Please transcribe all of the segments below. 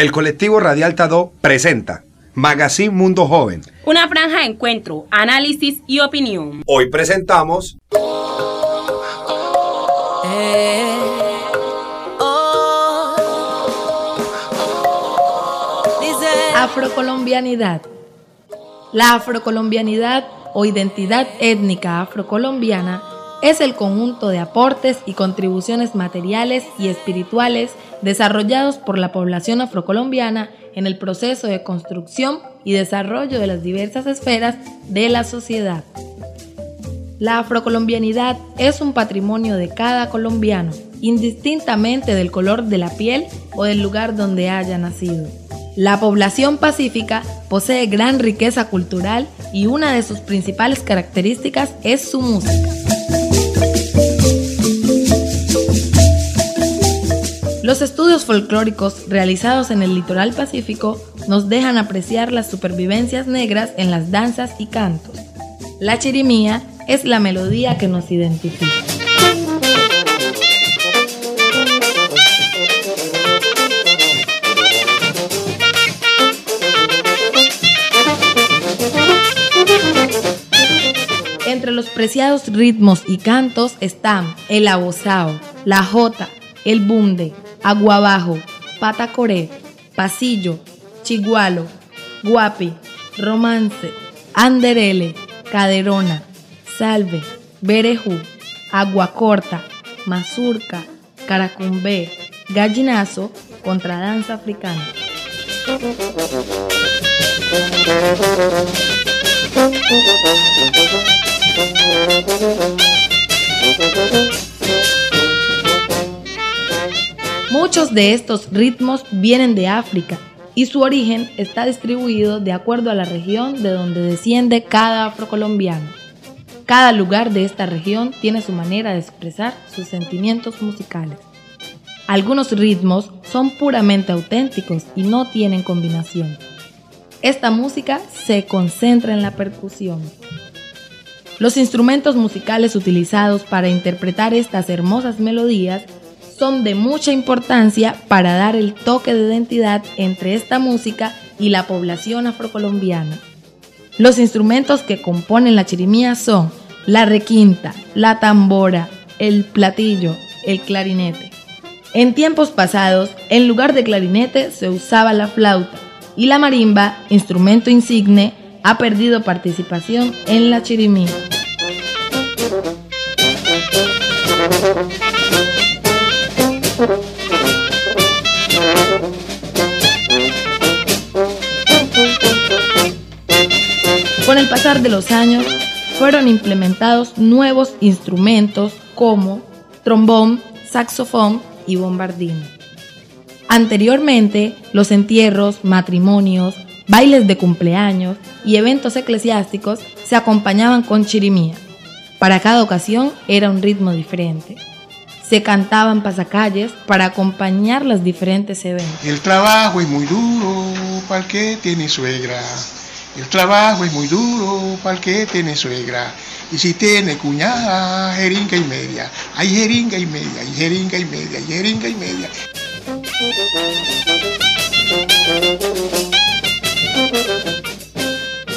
El colectivo Radial Tadó presenta Magazine Mundo Joven. Una franja de encuentro, análisis y opinión. Hoy presentamos Afrocolombianidad. La afrocolombianidad o identidad étnica afrocolombiana es el conjunto de aportes y contribuciones materiales y espirituales desarrollados por la población afrocolombiana en el proceso de construcción y desarrollo de las diversas esferas de la sociedad. La afrocolombianidad es un patrimonio de cada colombiano, indistintamente del color de la piel o del lugar donde haya nacido. La población pacífica posee gran riqueza cultural y una de sus principales características es su música. Los estudios folclóricos realizados en el litoral pacífico nos dejan apreciar las supervivencias negras en las danzas y cantos. La chirimía es la melodía que nos identifica. Entre los preciados ritmos y cantos están el abosao, la jota, el bunde, aguabajo, patacoré, pasillo, chigualo, guapi, romance, anderele, caderona, salve, berejú, corta, mazurca, caracumbé, gallinazo, contradanza africana. Muchos de estos ritmos vienen de África y su origen está distribuido de acuerdo a la región de donde desciende cada afrocolombiano. Cada lugar de esta región tiene su manera de expresar sus sentimientos musicales. Algunos ritmos son puramente auténticos y no tienen combinación. Esta música se concentra en la percusión. Los instrumentos musicales utilizados para interpretar estas hermosas melodías son de mucha importancia para dar el toque de identidad entre esta música y la población afrocolombiana. Los instrumentos que componen la chirimía son la requinta, la tambora, el platillo, el clarinete. En tiempos pasados, en lugar de clarinete se usaba la flauta y la marimba, instrumento insigne, ha perdido participación en la chirimía. Con el pasar de los años, fueron implementados nuevos instrumentos como trombón, saxofón y bombardino. Anteriormente, los entierros, matrimonios, bailes de cumpleaños y eventos eclesiásticos se acompañaban con chirimía. Para cada ocasión era un ritmo diferente. Se cantaban pasacalles para acompañar los diferentes eventos. El trabajo es muy duro para el tiene suegra. El trabajo es muy duro para el que tiene suegra. Y si tiene cuñada, jeringa y media. Hay jeringa y media, hay jeringa y media, hay jeringa y media.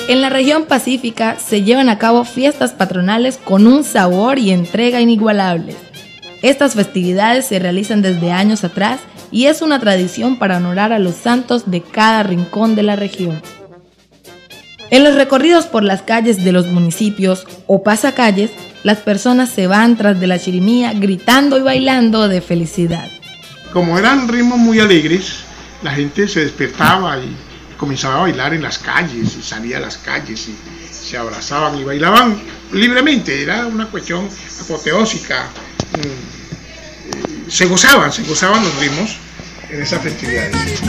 En la región pacífica se llevan a cabo fiestas patronales con un sabor y entrega inigualables. Estas festividades se realizan desde años atrás y es una tradición para honorar a los santos de cada rincón de la región. En los recorridos por las calles de los municipios o pasacalles, las personas se van tras de la chirimía gritando y bailando de felicidad. Como eran ritmos muy alegres, la gente se despertaba y comenzaba a bailar en las calles y salía a las calles y se abrazaban y bailaban libremente. Era una cuestión apoteósica. Mm, eh, se gozaban, se gozaban los ritmos en esas festividades.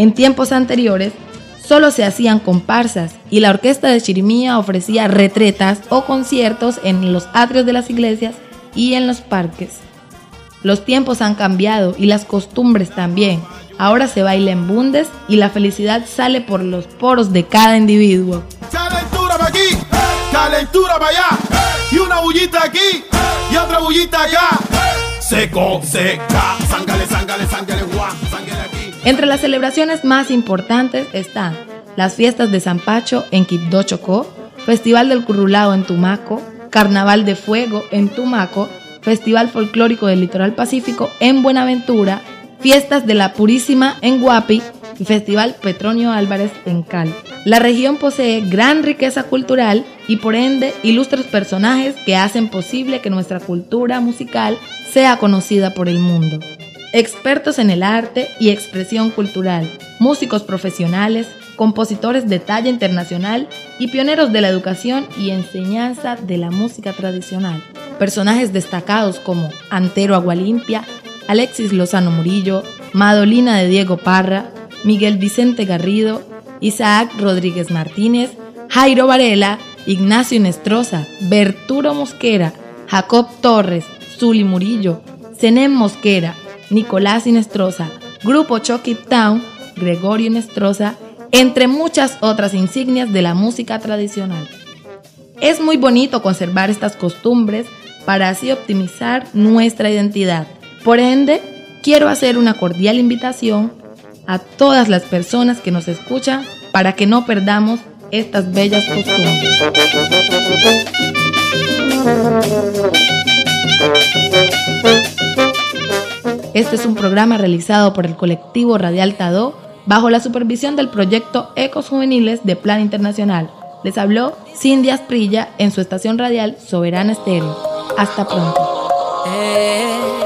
En tiempos anteriores, solo se hacían comparsas y la orquesta de Chirimía ofrecía retretas o conciertos en los atrios de las iglesias y en los parques. Los tiempos han cambiado y las costumbres también. Ahora se baila en bundes y la felicidad sale por los poros de cada individuo. calentura para allá, y una bullita aquí, y otra bullita acá. Seco, seca, zángale, zángale, zángale, aquí. Entre las celebraciones más importantes están las fiestas de San Pacho en Quibdó Chocó, Festival del Currulao en Tumaco, Carnaval de Fuego en Tumaco, Festival Folclórico del Litoral Pacífico en Buenaventura, Fiestas de la Purísima en Guapi y Festival Petronio Álvarez en Cali. La región posee gran riqueza cultural y por ende ilustres personajes que hacen posible que nuestra cultura musical sea conocida por el mundo. Expertos en el arte y expresión cultural, músicos profesionales, compositores de talla internacional y pioneros de la educación y enseñanza de la música tradicional. Personajes destacados como Antero Agualimpia, Alexis Lozano Murillo, Madolina de Diego Parra, Miguel Vicente Garrido, Isaac Rodríguez Martínez, Jairo Varela, Ignacio Nestroza, Berturo Mosquera, Jacob Torres, Zuli Murillo, Zenem Mosquera, Nicolás Inestrosa, Grupo Chucky Town, Gregorio Nestroza, entre muchas otras insignias de la música tradicional. Es muy bonito conservar estas costumbres para así optimizar nuestra identidad. Por ende, quiero hacer una cordial invitación a todas las personas que nos escuchan para que no perdamos estas bellas costumbres. Este es un programa realizado por el colectivo Radial Tado bajo la supervisión del proyecto Ecos Juveniles de Plan Internacional. Les habló Cindy Asprilla en su estación radial Soberana Estéreo. Hasta pronto. Eh,